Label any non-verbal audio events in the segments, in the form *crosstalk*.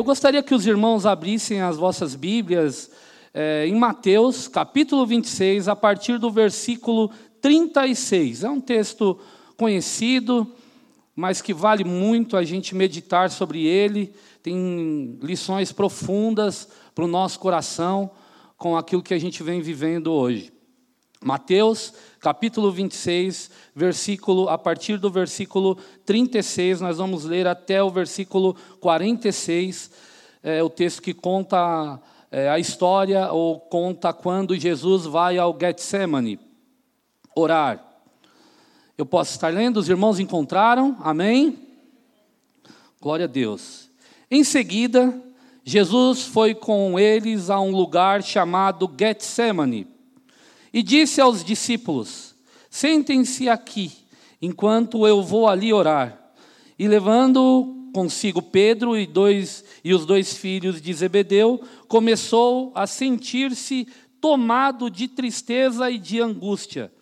Eu gostaria que os irmãos abrissem as vossas Bíblias é, em Mateus, capítulo 26, a partir do versículo 36. É um texto conhecido, mas que vale muito a gente meditar sobre ele. Tem lições profundas para o nosso coração com aquilo que a gente vem vivendo hoje. Mateus, capítulo 26, versículo a partir do versículo 36, nós vamos ler até o versículo 46, é o texto que conta é, a história ou conta quando Jesus vai ao Getsemane orar. Eu posso estar lendo, os irmãos encontraram? Amém? Glória a Deus. Em seguida, Jesus foi com eles a um lugar chamado Getsemane e disse aos discípulos: Sentem-se aqui, enquanto eu vou ali orar. E levando consigo Pedro e, dois, e os dois filhos de Zebedeu, começou a sentir-se tomado de tristeza e de angústia.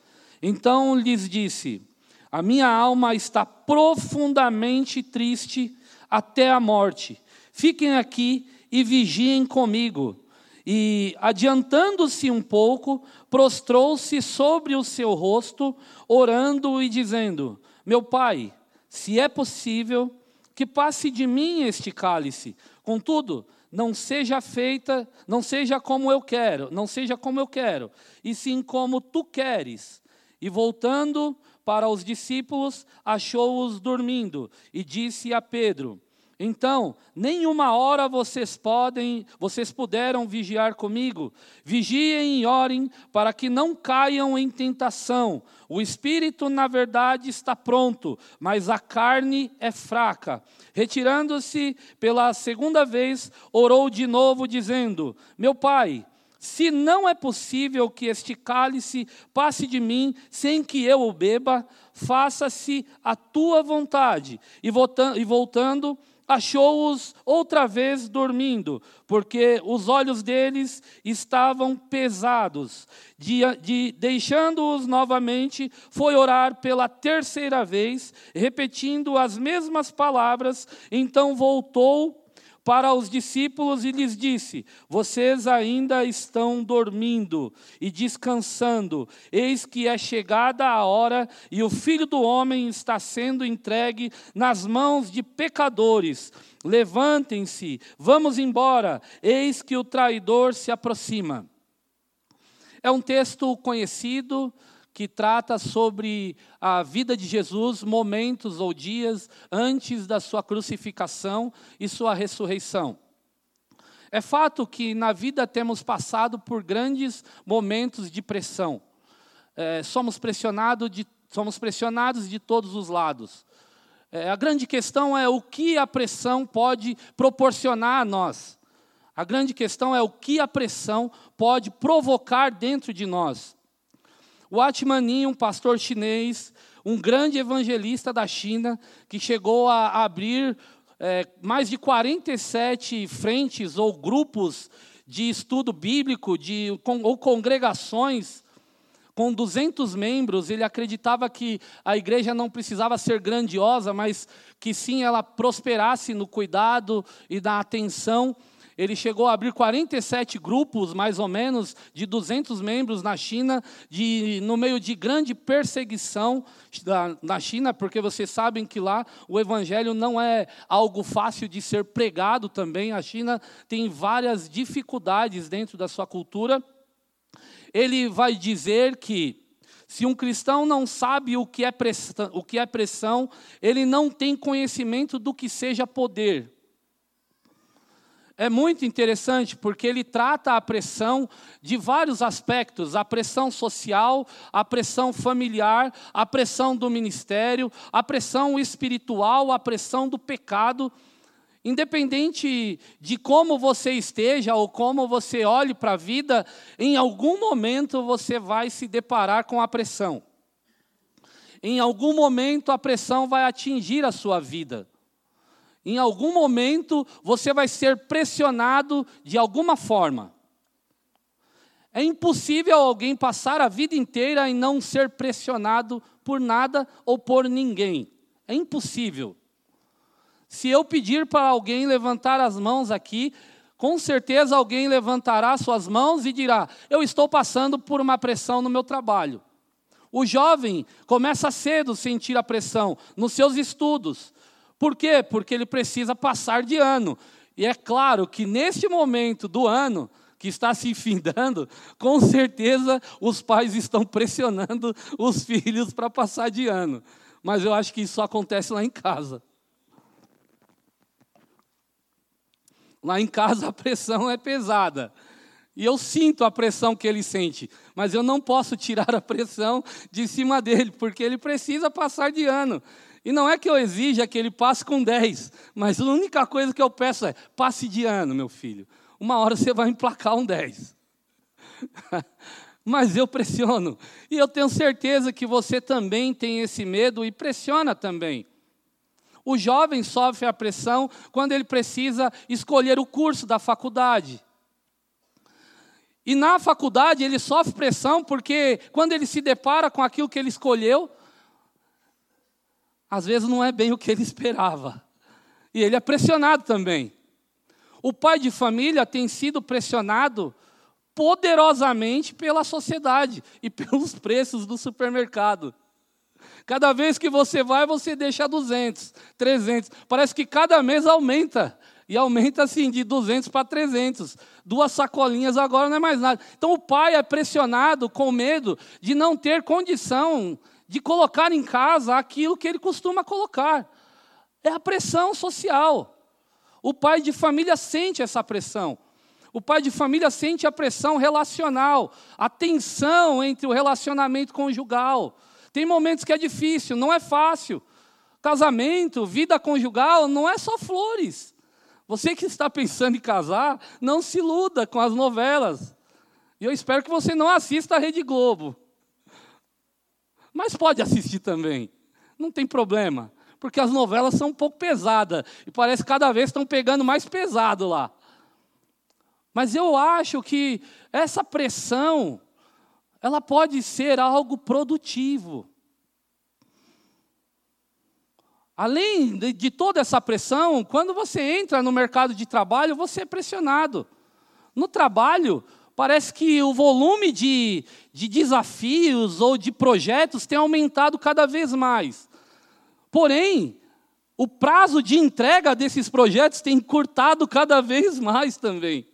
Então lhes disse: A minha alma está profundamente triste até a morte. Fiquem aqui e vigiem comigo. E, adiantando-se um pouco, prostrou-se sobre o seu rosto, orando e dizendo: Meu pai, se é possível, que passe de mim este cálice. Contudo, não seja feita, não seja como eu quero, não seja como eu quero, e sim como tu queres. E voltando para os discípulos, achou-os dormindo, e disse a Pedro: então, nenhuma hora vocês podem, vocês puderam vigiar comigo. Vigiem e orem para que não caiam em tentação. O espírito, na verdade, está pronto, mas a carne é fraca. Retirando-se pela segunda vez, orou de novo, dizendo: Meu pai, se não é possível que este cálice passe de mim sem que eu o beba, faça-se a tua vontade. E voltando, achou-os outra vez dormindo, porque os olhos deles estavam pesados. De, de Deixando-os novamente, foi orar pela terceira vez, repetindo as mesmas palavras. Então voltou para os discípulos e lhes disse: Vocês ainda estão dormindo e descansando. Eis que é chegada a hora e o filho do homem está sendo entregue nas mãos de pecadores. Levantem-se, vamos embora. Eis que o traidor se aproxima. É um texto conhecido que trata sobre a vida de Jesus, momentos ou dias antes da sua crucificação e sua ressurreição. É fato que na vida temos passado por grandes momentos de pressão. É, somos, pressionado de, somos pressionados de todos os lados. É, a grande questão é o que a pressão pode proporcionar a nós. A grande questão é o que a pressão pode provocar dentro de nós. O Atmanin, um pastor chinês, um grande evangelista da China, que chegou a abrir é, mais de 47 frentes ou grupos de estudo bíblico, de, ou congregações com 200 membros, ele acreditava que a igreja não precisava ser grandiosa, mas que sim ela prosperasse no cuidado e na atenção ele chegou a abrir 47 grupos, mais ou menos, de 200 membros na China, de, no meio de grande perseguição da, na China, porque vocês sabem que lá o evangelho não é algo fácil de ser pregado também. A China tem várias dificuldades dentro da sua cultura. Ele vai dizer que se um cristão não sabe o que é pressão, o que é pressão ele não tem conhecimento do que seja poder é muito interessante porque ele trata a pressão de vários aspectos: a pressão social, a pressão familiar, a pressão do ministério, a pressão espiritual, a pressão do pecado. Independente de como você esteja ou como você olhe para a vida, em algum momento você vai se deparar com a pressão. Em algum momento a pressão vai atingir a sua vida. Em algum momento você vai ser pressionado de alguma forma. É impossível alguém passar a vida inteira e não ser pressionado por nada ou por ninguém. É impossível. Se eu pedir para alguém levantar as mãos aqui, com certeza alguém levantará suas mãos e dirá: Eu estou passando por uma pressão no meu trabalho. O jovem começa cedo a sentir a pressão nos seus estudos. Por quê? Porque ele precisa passar de ano. E é claro que neste momento do ano, que está se findando, *laughs* com certeza os pais estão pressionando *laughs* os filhos para passar de ano. Mas eu acho que isso acontece lá em casa. Lá em casa a pressão é pesada. E eu sinto a pressão que ele sente, mas eu não posso tirar a pressão de cima dele, porque ele precisa passar de ano. E não é que eu exija que ele passe com 10, mas a única coisa que eu peço é: passe de ano, meu filho. Uma hora você vai emplacar um 10. *laughs* mas eu pressiono. E eu tenho certeza que você também tem esse medo e pressiona também. O jovem sofre a pressão quando ele precisa escolher o curso da faculdade. E na faculdade ele sofre pressão porque quando ele se depara com aquilo que ele escolheu, às vezes não é bem o que ele *laughs* esperava. E ele é pressionado também. O pai de família tem sido pressionado poderosamente pela sociedade *laughs* e pelos preços do supermercado. Cada vez que você vai, você deixa 200, 300. Parece que cada mês aumenta. E aumenta assim de 200 para 300. Duas sacolinhas agora não é mais nada. Então o pai é pressionado com medo de não ter condição de colocar em casa aquilo que ele costuma colocar. É a pressão social. O pai de família sente essa pressão. O pai de família sente a pressão relacional, a tensão entre o relacionamento conjugal. Tem momentos que é difícil, não é fácil. Casamento, vida conjugal, não é só flores. Você que está pensando em casar, não se iluda com as novelas. E eu espero que você não assista a Rede Globo. Mas pode assistir também. Não tem problema. Porque as novelas são um pouco pesadas. E parece que cada vez estão pegando mais pesado lá. Mas eu acho que essa pressão ela pode ser algo produtivo. Além de, de, toda essa pressão, quando você entra no mercado de trabalho, você é pressionado. No trabalho, parece que o volume de, de desafios ou de projetos tem aumentado cada vez mais. Porém, o prazo de entrega desses projetos tem encurtado cada vez mais também.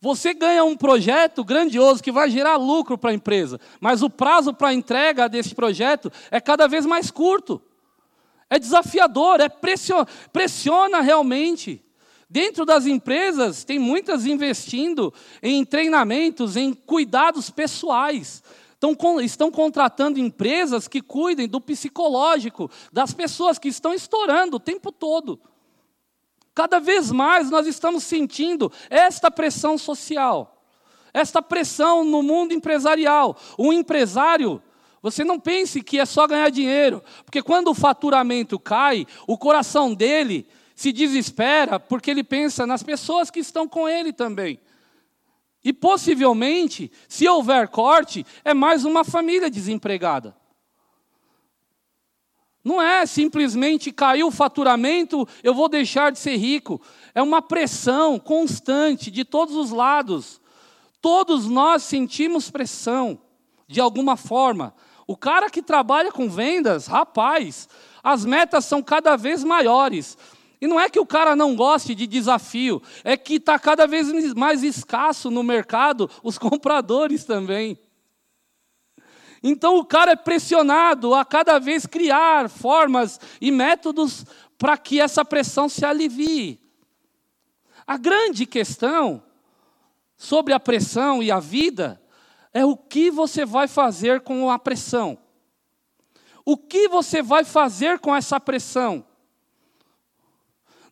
Você ganha um projeto grandioso que vai gerar lucro para a empresa, mas o prazo para a entrega desse projeto é cada vez mais curto. É desafiador, é pressiona, pressiona realmente. Dentro das empresas, tem muitas investindo em treinamentos, em cuidados pessoais. Estão, estão contratando empresas que cuidem do psicológico das pessoas que estão estourando o tempo todo. Cada vez mais nós estamos sentindo esta pressão social, esta pressão no mundo empresarial. O empresário, você não pense que é só ganhar dinheiro, porque quando o faturamento cai, o coração dele se desespera, porque ele pensa nas pessoas que estão com ele também. E possivelmente, se houver corte, é mais uma família desempregada. Não é simplesmente caiu o faturamento, eu vou deixar de ser rico. É uma pressão constante de todos os lados. Todos nós sentimos pressão, de alguma forma. O cara que trabalha com vendas, rapaz, as metas são cada vez maiores. E não é que o cara não goste de desafio, é que está cada vez mais escasso no mercado *laughs* os compradores também. Então o cara é pressionado a cada vez criar formas e métodos para que essa pressão se alivie. A grande questão sobre a pressão e a vida é o que você vai fazer com a pressão. O que você vai fazer com essa pressão?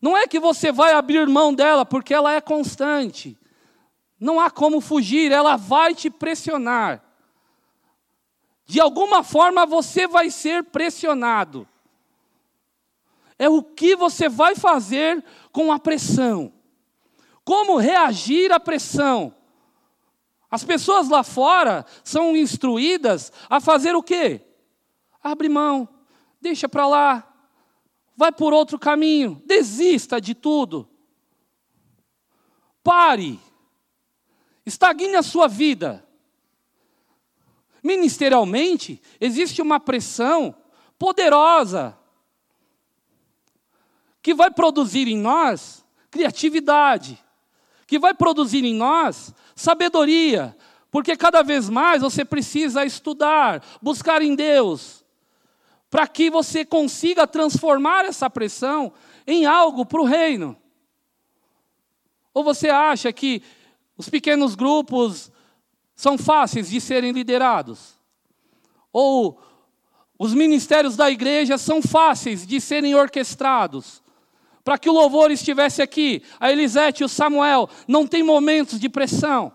Não é que você vai abrir mão dela, porque ela é constante. Não há como fugir, ela vai te pressionar. De alguma forma você vai ser pressionado. É o que você vai fazer com a pressão. Como reagir à pressão? As pessoas lá fora são instruídas a fazer o quê? Abre mão, deixa para lá. Vai por outro caminho, desista de tudo. Pare. Estagne a sua vida. Ministerialmente, existe uma pressão poderosa que vai produzir em nós criatividade, que vai produzir em nós sabedoria, porque cada vez mais você precisa estudar, buscar em Deus, para que você consiga transformar essa pressão em algo para o reino. Ou você acha que os pequenos grupos são fáceis de serem liderados? Ou os ministérios da igreja são fáceis de serem orquestrados? Para que o louvor estivesse aqui, a Elisete e o Samuel não tem momentos de pressão.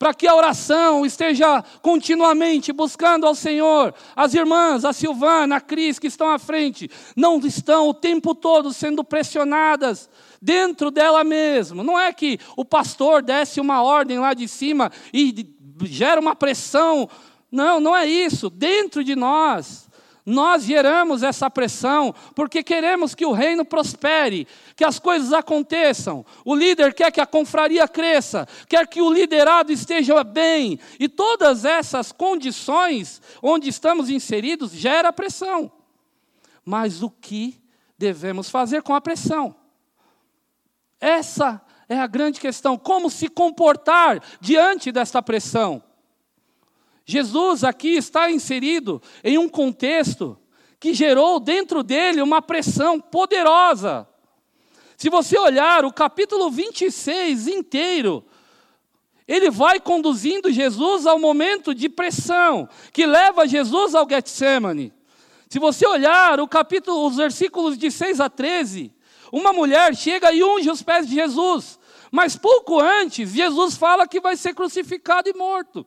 Para que a oração esteja continuamente buscando ao Senhor. As irmãs, a Silvana, a Cris, que estão à frente, não estão o tempo todo sendo pressionadas dentro dela mesma. Não é que o pastor desce uma ordem lá de cima e gera uma pressão. Não, não é isso. Dentro de nós nós geramos essa pressão porque queremos que o reino prospere, que as coisas aconteçam. O líder quer que a confraria cresça, quer que o liderado esteja bem, e todas essas condições onde estamos inseridos gera pressão. Mas o que devemos fazer com a pressão? Essa é a grande questão, como se comportar diante desta pressão? Jesus aqui está inserido em um contexto que gerou dentro dele uma pressão poderosa. Se você olhar o capítulo 26 inteiro, ele vai conduzindo Jesus ao momento de pressão, que leva Jesus ao Getsemane. Se você olhar o capítulo, os versículos de 6 a 13, uma mulher chega e unge os pés de Jesus, mas pouco antes, Jesus fala que vai ser crucificado e morto.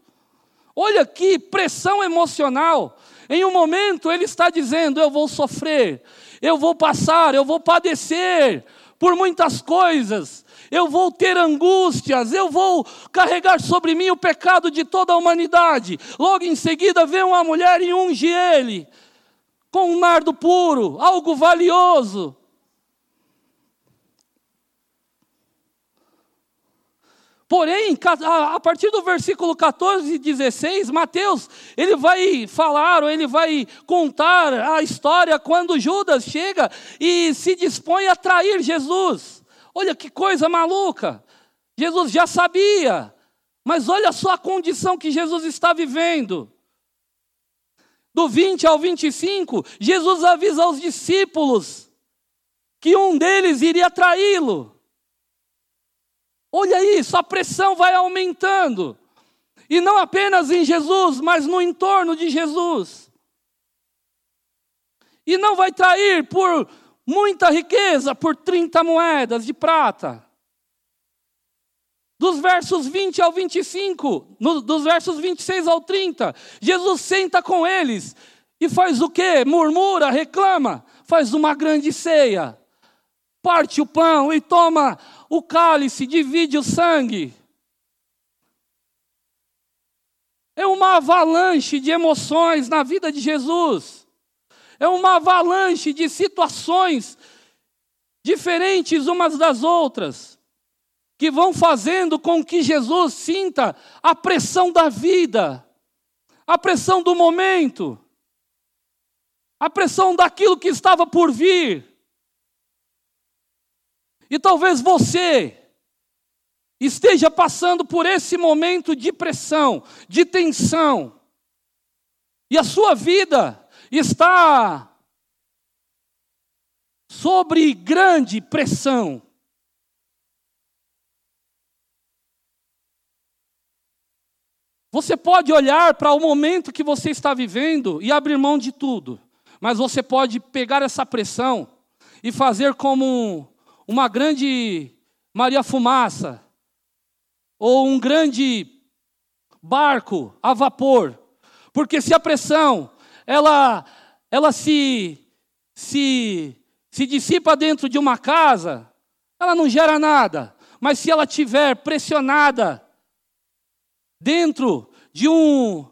Olha que pressão emocional. Em um momento ele está dizendo: Eu vou sofrer, eu vou passar, eu vou padecer por muitas coisas, eu vou ter angústias, eu vou carregar sobre mim o pecado de toda a humanidade. Logo em seguida vem uma mulher e unge ele com um nardo puro, algo valioso. Porém, a partir do versículo 14 e 16, Mateus, ele vai falar, ou ele vai contar a história quando Judas chega e se dispõe a trair Jesus. Olha que coisa maluca. Jesus já sabia, mas olha só a condição que Jesus está vivendo. Do 20 ao 25, Jesus avisa aos discípulos que um deles iria traí-lo. Olha isso, a pressão vai aumentando. E não apenas em Jesus, mas no entorno de Jesus. E não vai trair por muita riqueza, por 30 moedas de prata. Dos versos 20 ao 25, no, dos versos 26 ao 30, Jesus senta com eles e faz o quê? Murmura, reclama, faz uma grande ceia, parte o pão e toma o cálice, divide o sangue. É uma avalanche de emoções na vida de Jesus. É uma avalanche de situações diferentes umas das outras, que vão fazendo com que Jesus sinta a pressão da vida, a pressão do momento, a pressão daquilo que estava por vir. E talvez você esteja passando por esse momento de pressão, de tensão, e a sua vida está sobre grande pressão. Você pode olhar para o momento que você está vivendo e abrir mão de tudo, mas você pode pegar essa pressão e fazer como uma grande Maria Fumaça, ou um grande barco a vapor. Porque se a pressão ela, ela se, se, se dissipa dentro de uma casa, ela não gera nada. Mas se ela tiver pressionada dentro de um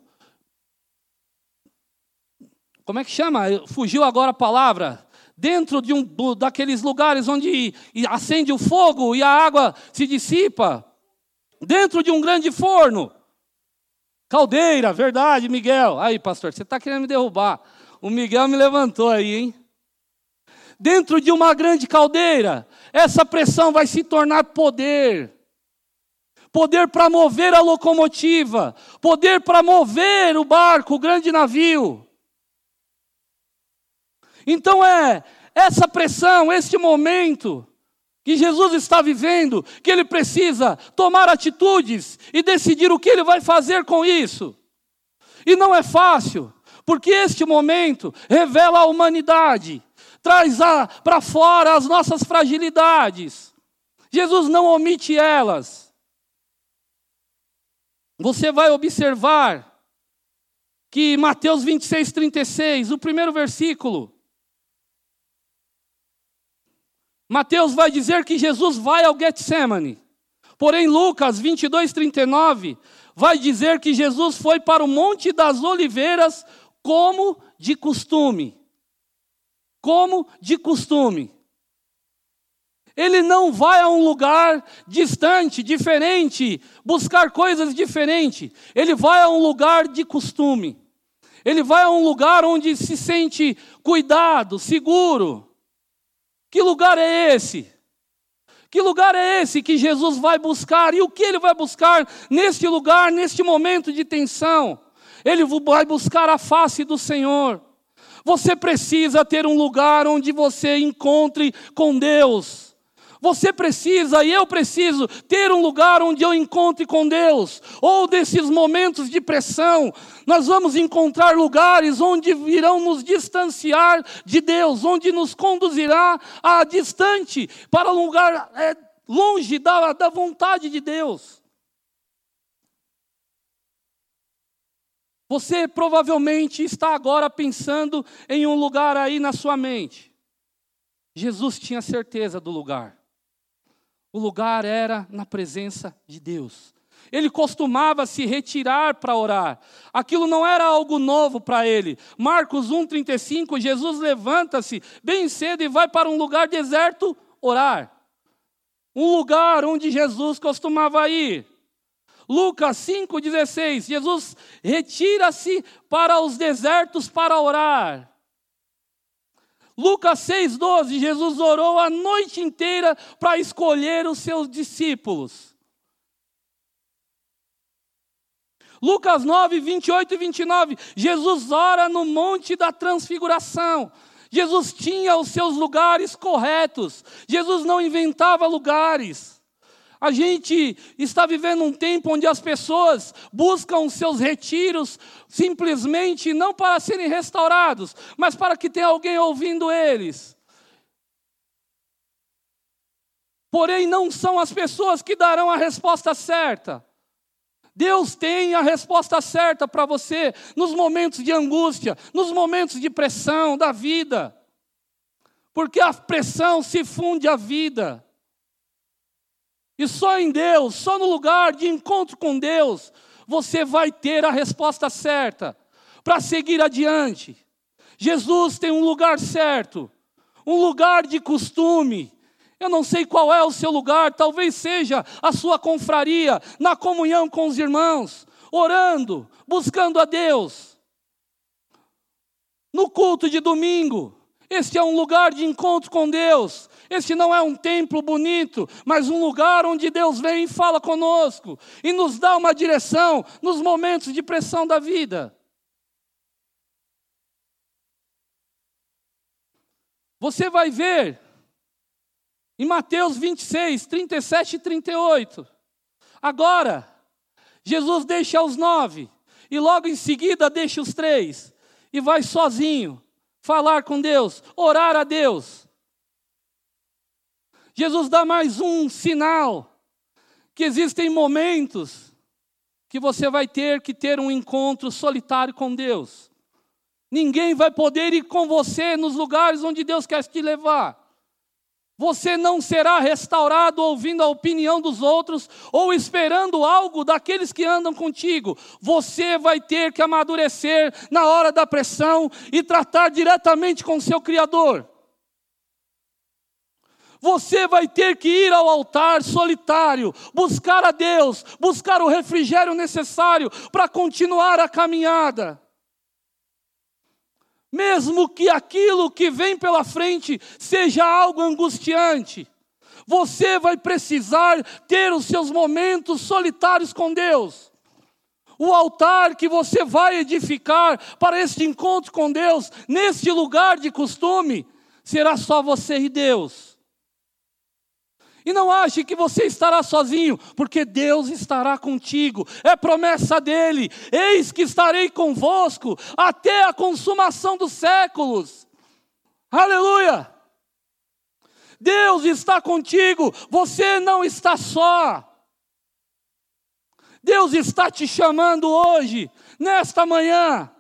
como é que chama? Fugiu agora a palavra. Dentro de um daqueles lugares onde acende o fogo e a água se dissipa. Dentro de um grande forno. Caldeira, verdade, Miguel. Aí, pastor, você está querendo me derrubar. O Miguel me levantou aí, hein? Dentro de uma grande caldeira, essa pressão vai se tornar poder. Poder para mover a locomotiva, poder para mover o barco, o grande navio. Então é essa pressão, este momento que Jesus está vivendo, que ele precisa tomar atitudes e decidir o que ele vai fazer com isso. E não é fácil, porque este momento revela a humanidade, traz para fora as nossas fragilidades. Jesus não omite elas. Você vai observar que Mateus 26, 36, o primeiro versículo, Mateus vai dizer que Jesus vai ao Getsemane. Porém, Lucas 22, 39 vai dizer que Jesus foi para o Monte das Oliveiras como de costume. Como de costume. Ele não vai a um lugar distante, diferente, buscar coisas diferentes. Ele vai a um lugar de costume. Ele vai a um lugar onde se sente cuidado, seguro. Que lugar é esse? Que lugar é esse que Jesus vai buscar? E o que ele vai buscar neste lugar, neste momento de tensão? Ele vai buscar a face do Senhor. Você precisa ter um lugar onde você encontre com Deus. Você precisa e eu preciso ter um lugar onde eu encontre com Deus. Ou desses momentos de pressão, nós vamos encontrar lugares onde virão nos distanciar de Deus, onde nos conduzirá a distante, para um lugar é, longe da, da vontade de Deus. Você provavelmente está agora pensando em um lugar aí na sua mente. Jesus tinha certeza do lugar. O lugar era na presença de Deus. Ele costumava se retirar para orar. Aquilo não era algo novo para ele. Marcos 1:35, Jesus levanta-se bem cedo e vai para um lugar deserto orar. Um lugar onde Jesus costumava ir. Lucas 5:16, Jesus retira-se para os desertos para orar. Lucas 6,12, Jesus orou a noite inteira para escolher os seus discípulos. Lucas 9, 28 e 29, Jesus ora no Monte da Transfiguração. Jesus tinha os seus lugares corretos, Jesus não inventava lugares. A gente está vivendo um tempo onde as pessoas buscam seus retiros simplesmente não para serem restaurados, mas para que tenha alguém ouvindo eles. Porém, não são as pessoas que darão a resposta certa. Deus tem a resposta certa para você nos momentos de angústia, nos momentos de pressão da vida. Porque a pressão se funde à vida. E só em Deus, só no lugar de encontro com Deus, você vai ter a resposta certa para seguir adiante. Jesus tem um lugar certo, um lugar de costume. Eu não sei qual é o seu lugar, talvez seja a sua confraria, na comunhão com os irmãos, orando, buscando a Deus. No culto de domingo, este é um lugar de encontro com Deus, este não é um templo bonito, mas um lugar onde Deus vem e fala conosco e nos dá uma direção nos momentos de pressão da vida. Você vai ver em Mateus 26, 37 e 38. Agora, Jesus deixa os nove e logo em seguida deixa os três e vai sozinho falar com Deus, orar a Deus. Jesus dá mais um sinal que existem momentos que você vai ter que ter um encontro solitário com Deus. Ninguém vai poder ir com você nos lugares onde Deus quer te levar. Você não será restaurado ouvindo a opinião dos outros ou esperando algo daqueles que andam contigo. Você vai ter que amadurecer na hora da pressão e tratar diretamente com seu Criador. Você vai ter que ir ao altar solitário, buscar a Deus, buscar o refrigério necessário para continuar a caminhada. Mesmo que aquilo que vem pela frente seja algo angustiante, você vai precisar ter os seus momentos solitários com Deus. O altar que você vai edificar para este encontro com Deus, neste lugar de costume, será só você e Deus. E não ache que você estará sozinho, porque Deus estará contigo. É promessa dele: eis que estarei convosco até a consumação dos séculos. Aleluia! Deus está contigo, você não está só. Deus está te chamando hoje, nesta manhã,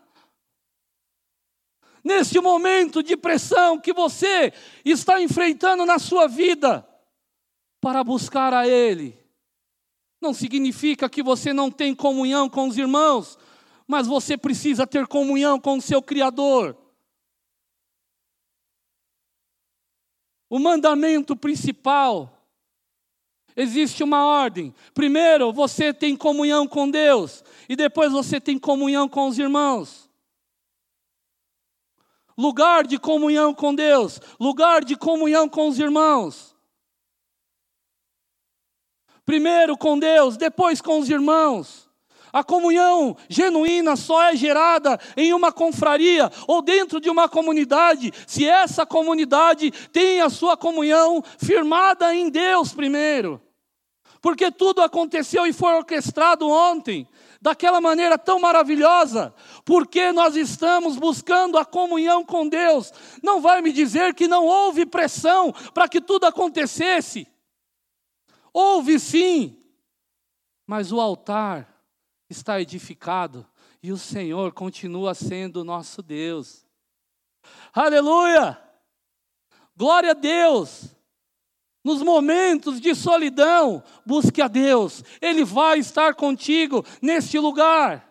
neste momento de pressão que você está enfrentando na sua vida para buscar a Ele. Não significa que você não tem comunhão com os irmãos, mas você precisa ter comunhão com o seu Criador. O mandamento principal Existe uma ordem. Primeiro, você tem comunhão com Deus, e depois você tem comunhão com os irmãos. Lugar de comunhão com Deus, lugar de comunhão com os irmãos. Primeiro com Deus, depois com os irmãos. A comunhão genuína só é gerada em uma confraria ou dentro de uma comunidade, se essa comunidade tem a sua comunhão firmada em Deus primeiro. Porque tudo aconteceu e foi orquestrado ontem, daquela maneira tão maravilhosa, porque nós estamos buscando a comunhão com Deus. Não vai me dizer que não houve pressão para que tudo acontecesse. Houve sim, mas o altar está edificado e o Senhor continua sendo nosso Deus. Aleluia! Glória a Deus! Nos momentos de solidão, busque a Deus, Ele vai estar contigo neste lugar.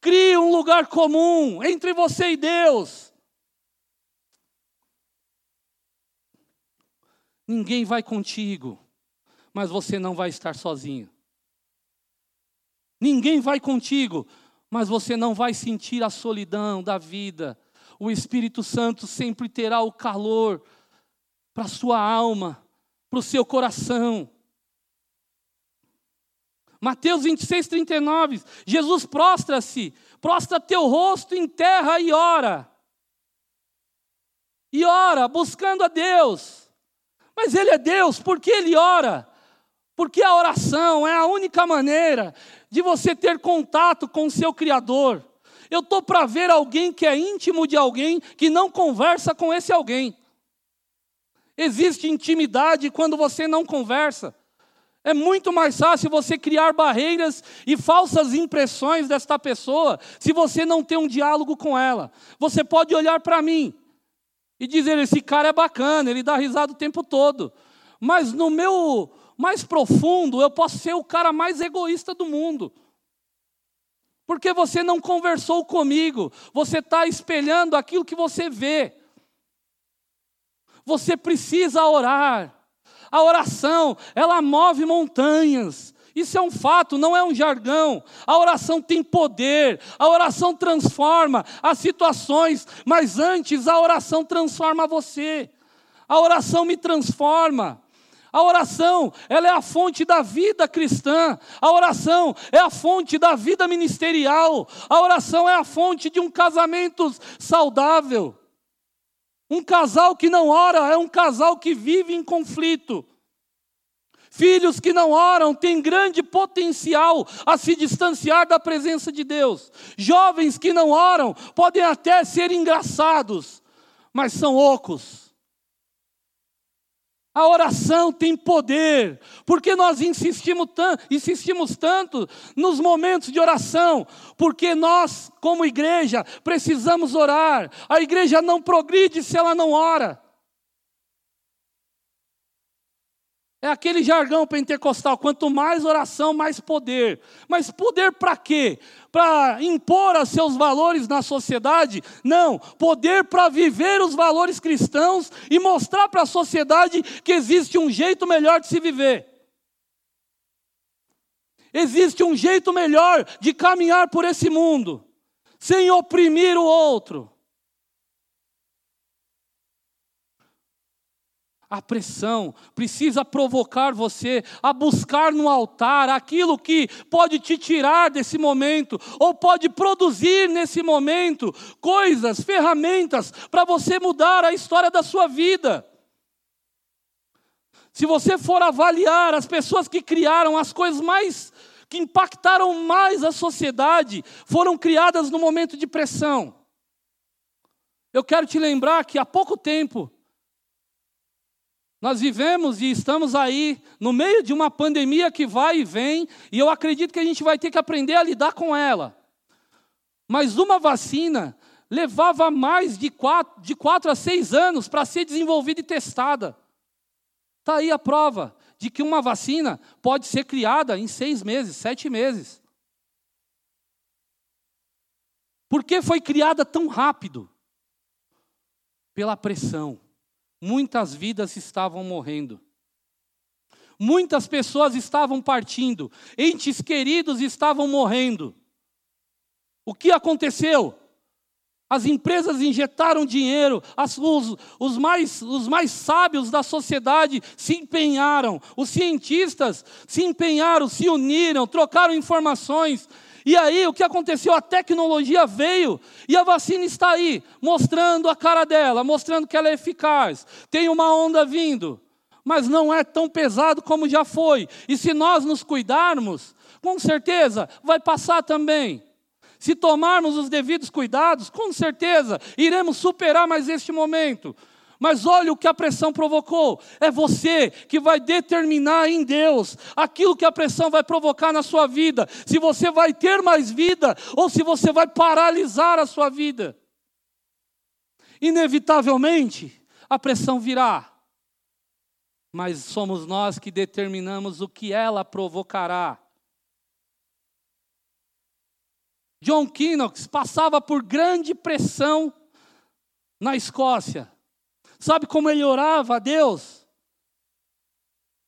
Crie um lugar comum entre você e Deus. Ninguém vai contigo mas você não vai estar sozinho. Ninguém vai contigo, mas você não vai sentir a solidão da vida. O Espírito Santo sempre terá o calor para a sua alma, para o seu coração. Mateus 26, 39, Jesus prostra-se, prostra teu rosto em terra e ora. E ora, buscando a Deus. Mas Ele é Deus, porque Ele ora? Porque a oração é a única maneira de você ter contato com o seu Criador. Eu estou para ver alguém que é íntimo de alguém que não conversa com esse alguém. Existe intimidade quando você não conversa. É muito mais fácil você criar barreiras e falsas impressões desta pessoa se você não tem um diálogo com ela. Você pode olhar para mim e dizer: esse cara é bacana, ele dá risada o tempo todo. Mas no meu mais profundo, eu posso ser o cara mais egoísta do mundo. Porque você não conversou comigo, você está espelhando aquilo que você vê. Você precisa orar. A oração, ela move montanhas. Isso é um fato, não é um jargão. A oração tem poder, a oração transforma as situações, mas antes a oração transforma você. A oração me transforma. A oração, ela é a fonte da vida cristã. A oração é a fonte da vida ministerial. A oração é a fonte de um casamento saudável. Um casal que não ora é um casal que vive em conflito. Filhos que não oram têm grande potencial a se distanciar da presença de Deus. Jovens que não oram podem até ser engraçados, mas são ocos a oração tem poder, porque nós insistimos, tanto, insistimos tanto nos momentos de oração, porque nós, como igreja, precisamos orar. A igreja não progride se ela não ora. É aquele jargão pentecostal: quanto mais oração, mais poder. Mas poder para quê? Para impor os seus valores na sociedade? Não, poder para viver os valores cristãos e mostrar para a sociedade que existe um jeito melhor de se viver. Existe um jeito melhor de caminhar por esse mundo, sem oprimir o outro. A pressão precisa provocar você a buscar no altar aquilo que pode te tirar desse momento, ou pode produzir nesse momento coisas, ferramentas para você mudar a história da sua vida. Se você for avaliar as pessoas que criaram as coisas mais, que impactaram mais a sociedade, foram criadas no momento de pressão. Eu quero te lembrar que há pouco tempo, nós vivemos e estamos aí no meio de uma pandemia que vai e vem, e eu acredito que a gente vai ter que aprender a lidar com ela. Mas uma vacina levava mais de quatro, de quatro a seis anos para ser desenvolvida e testada. Está aí a prova de que uma vacina pode ser criada em seis meses, sete meses. Por que foi criada tão rápido? Pela pressão muitas vidas estavam morrendo. Muitas pessoas estavam partindo, entes queridos estavam morrendo. O que aconteceu? As empresas injetaram dinheiro, as, os, os, mais, os mais sábios da sociedade se empenharam, os cientistas se empenharam, se uniram, trocaram informações, e aí o que aconteceu? A tecnologia veio e a vacina está aí, mostrando a cara dela, mostrando que ela é eficaz. Tem uma onda vindo, mas não é tão pesado como já foi. E se nós nos cuidarmos, com certeza vai passar também. Se tomarmos os devidos cuidados, com certeza iremos superar mais este momento. Mas olha o que a pressão provocou. É você que vai determinar em Deus aquilo que a pressão vai provocar na sua vida. Se você vai ter mais vida ou se você vai paralisar a sua vida. Inevitavelmente, a pressão virá. Mas somos nós que determinamos o que ela provocará. John Knox passava por grande pressão na Escócia. Sabe como ele orava a Deus?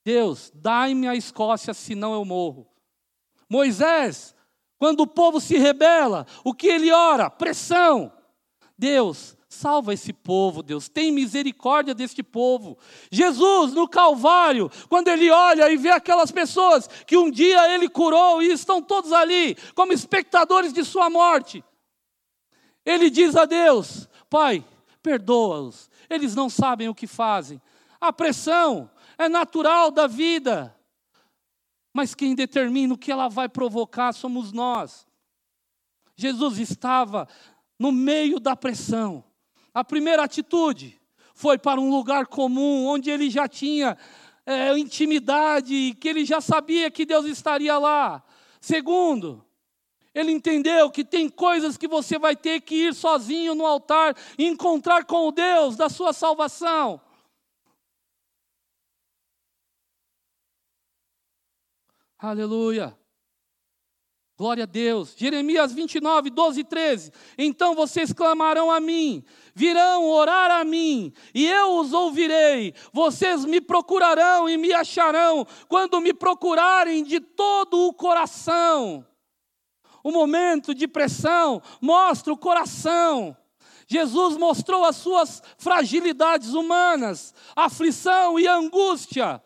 Deus, dai-me a Escócia, senão eu morro. Moisés, quando o povo se rebela, o que ele ora? Pressão. Deus, salva esse povo, Deus, tem misericórdia deste povo. Jesus, no Calvário, quando ele olha e vê aquelas pessoas que um dia ele curou e estão todos ali como espectadores de sua morte, ele diz a Deus: Pai, perdoa-os, eles não sabem o que fazem. A pressão é natural da vida, mas quem determina o que ela vai provocar somos nós. Jesus estava no meio da pressão. A primeira atitude foi para um lugar comum, onde ele já tinha é, intimidade, que ele já sabia que Deus estaria lá. Segundo, ele entendeu que tem coisas que você vai ter que ir sozinho no altar e encontrar com o Deus da sua salvação. Aleluia. Glória a Deus. Jeremias 29, 12 e 13. Então vocês clamarão a mim, virão orar a mim, e eu os ouvirei. Vocês me procurarão e me acharão, quando me procurarem de todo o coração. O momento de pressão mostra o coração. Jesus mostrou as suas fragilidades humanas, aflição e angústia.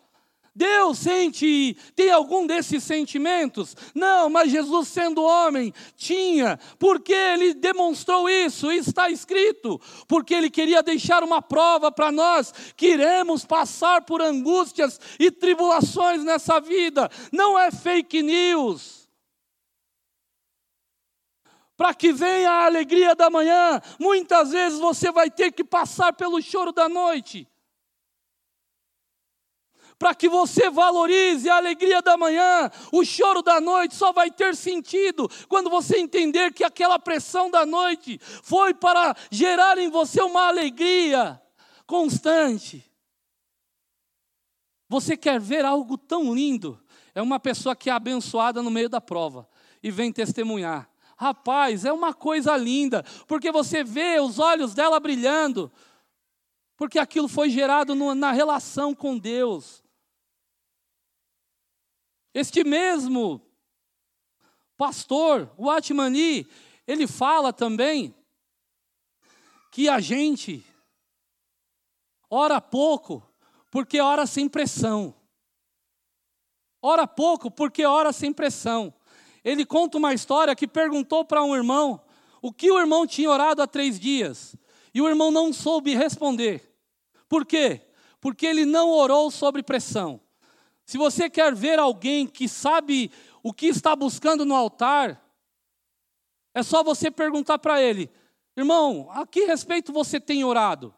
Deus sente, tem algum desses sentimentos? Não, mas Jesus, sendo homem, tinha, porque ele demonstrou isso, está escrito, porque ele queria deixar uma prova para nós que iremos passar por angústias e tribulações nessa vida, não é fake news para que venha a alegria da manhã, muitas vezes você vai ter que passar pelo choro da noite. Para que você valorize a alegria da manhã, o choro da noite só vai ter sentido quando você entender que aquela pressão da noite foi para gerar em você uma alegria constante. Você quer ver algo tão lindo? É uma pessoa que é abençoada no meio da prova e vem testemunhar. Rapaz, é uma coisa linda, porque você vê os olhos dela brilhando, porque aquilo foi gerado no, na relação com Deus. Este mesmo pastor, o Atmani, ele fala também que a gente ora pouco porque ora sem pressão. Ora pouco porque ora sem pressão. Ele conta uma história que perguntou para um irmão o que o irmão tinha orado há três dias. E o irmão não soube responder. Por quê? Porque ele não orou sobre pressão. Se você quer ver alguém que sabe o que está buscando no altar, é só você perguntar para ele: irmão, a que respeito você tem orado?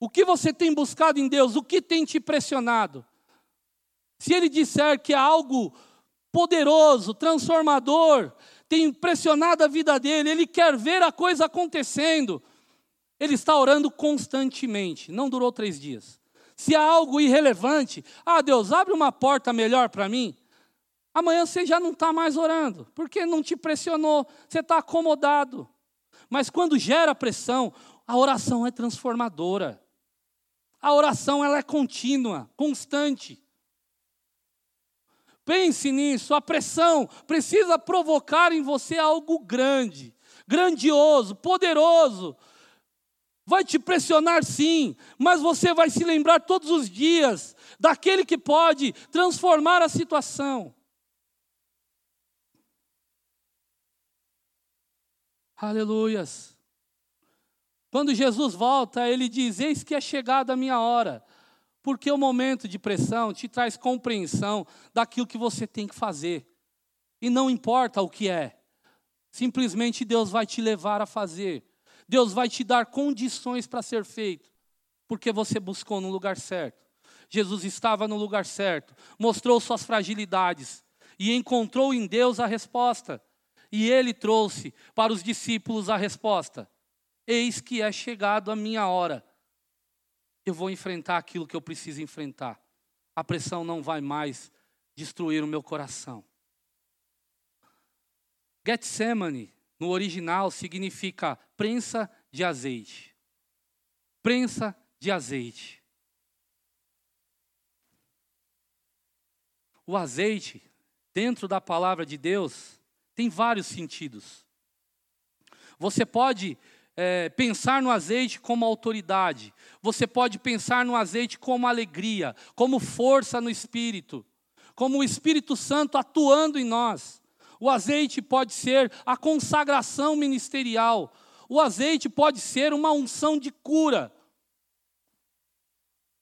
O que você tem buscado em Deus? O que tem te pressionado? Se ele disser que é algo poderoso, transformador, tem impressionado a vida dele, ele quer ver a coisa acontecendo, ele está orando constantemente. Não durou três dias. Se há algo irrelevante, ah, Deus, abre uma porta melhor para mim. Amanhã você já não está mais orando, porque não te pressionou, você está acomodado. Mas quando gera pressão, a oração é transformadora. A oração ela é contínua, constante. Pense nisso, a pressão precisa provocar em você algo grande, grandioso, poderoso, Vai te pressionar sim, mas você vai se lembrar todos os dias daquele que pode transformar a situação. Aleluias. Quando Jesus volta, ele diz: Eis que é chegada a minha hora. Porque o momento de pressão te traz compreensão daquilo que você tem que fazer. E não importa o que é, simplesmente Deus vai te levar a fazer. Deus vai te dar condições para ser feito, porque você buscou no lugar certo. Jesus estava no lugar certo, mostrou suas fragilidades e encontrou em Deus a resposta. E ele trouxe para os discípulos a resposta: Eis que é chegado a minha hora. Eu vou enfrentar aquilo que eu preciso enfrentar. A pressão não vai mais destruir o meu coração. Getsemane no original significa prensa de azeite. Prensa de azeite. O azeite, dentro da palavra de Deus, tem vários sentidos. Você pode é, pensar no azeite como autoridade, você pode pensar no azeite como alegria, como força no espírito, como o Espírito Santo atuando em nós. O azeite pode ser a consagração ministerial. O azeite pode ser uma unção de cura.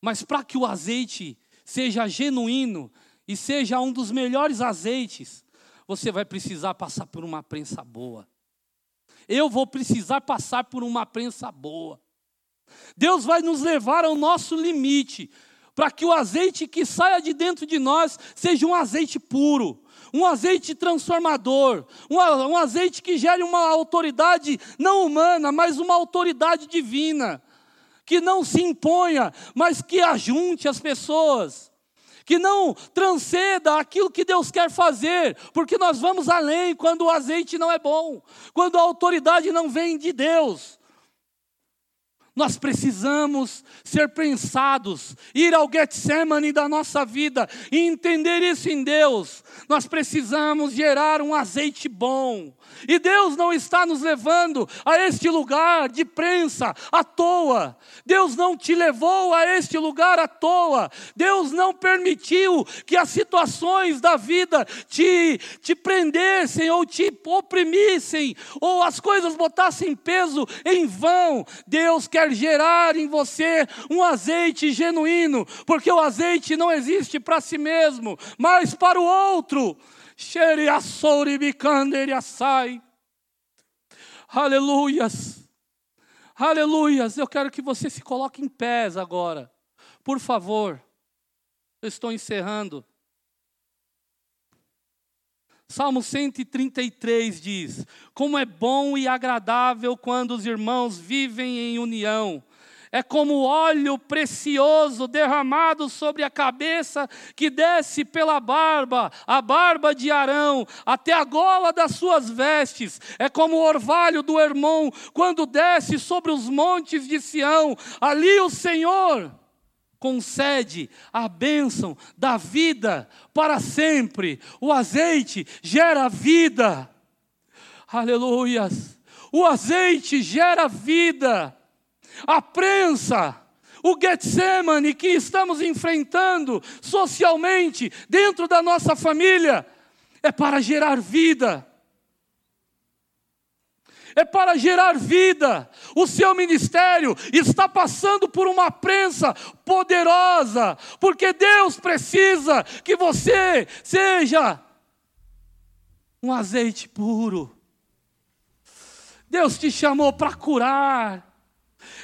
Mas para que o azeite seja genuíno e seja um dos melhores azeites, você vai precisar passar por uma prensa boa. Eu vou precisar passar por uma prensa boa. Deus vai nos levar ao nosso limite, para que o azeite que saia de dentro de nós seja um azeite puro, um azeite transformador, um, azeite que gere uma autoridade não humana, mas uma autoridade divina, que não se imponha, mas que ajunte as pessoas que não transceda aquilo que Deus quer fazer, porque nós vamos além quando o azeite não é bom, quando a autoridade não vem de Deus. Nós precisamos ser pensados, ir ao Getsemane da nossa vida e entender isso em Deus. Nós precisamos gerar um azeite bom. E Deus não está nos levando a este lugar de prensa à toa. Deus não te levou a este lugar à toa. Deus não permitiu que as situações da vida te, te prendessem ou te oprimissem, ou as coisas botassem peso em vão. Deus quer gerar em você um azeite genuíno, porque o azeite não existe para si mesmo, mas para o outro. Aleluias. Aleluias. Eu quero que você se coloque em pés agora. Por favor. Eu estou encerrando. Salmo 133 diz: Como é bom e agradável quando os irmãos vivem em união. É como óleo precioso derramado sobre a cabeça que desce pela barba, a barba de Arão, até a gola das suas vestes. É como o orvalho do irmão quando desce sobre os montes de Sião. Ali o Senhor concede a bênção da vida para sempre. O azeite gera vida. Aleluias. O azeite gera vida a prensa, o Getsemane que estamos enfrentando socialmente, dentro da nossa família, é para gerar vida. É para gerar vida. O seu ministério está passando por uma prensa poderosa, porque Deus precisa que você seja um azeite puro. Deus te chamou para curar.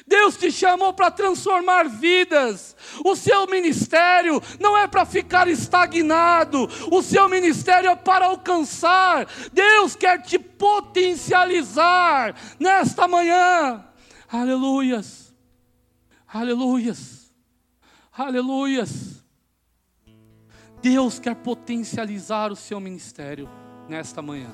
Deus te chamou para transformar vidas. O seu ministério não é para ficar estagnado, o seu ministério é para alcançar. Deus quer te potencializar nesta manhã. Aleluias, aleluias, aleluias. Deus quer potencializar o seu ministério nesta manhã.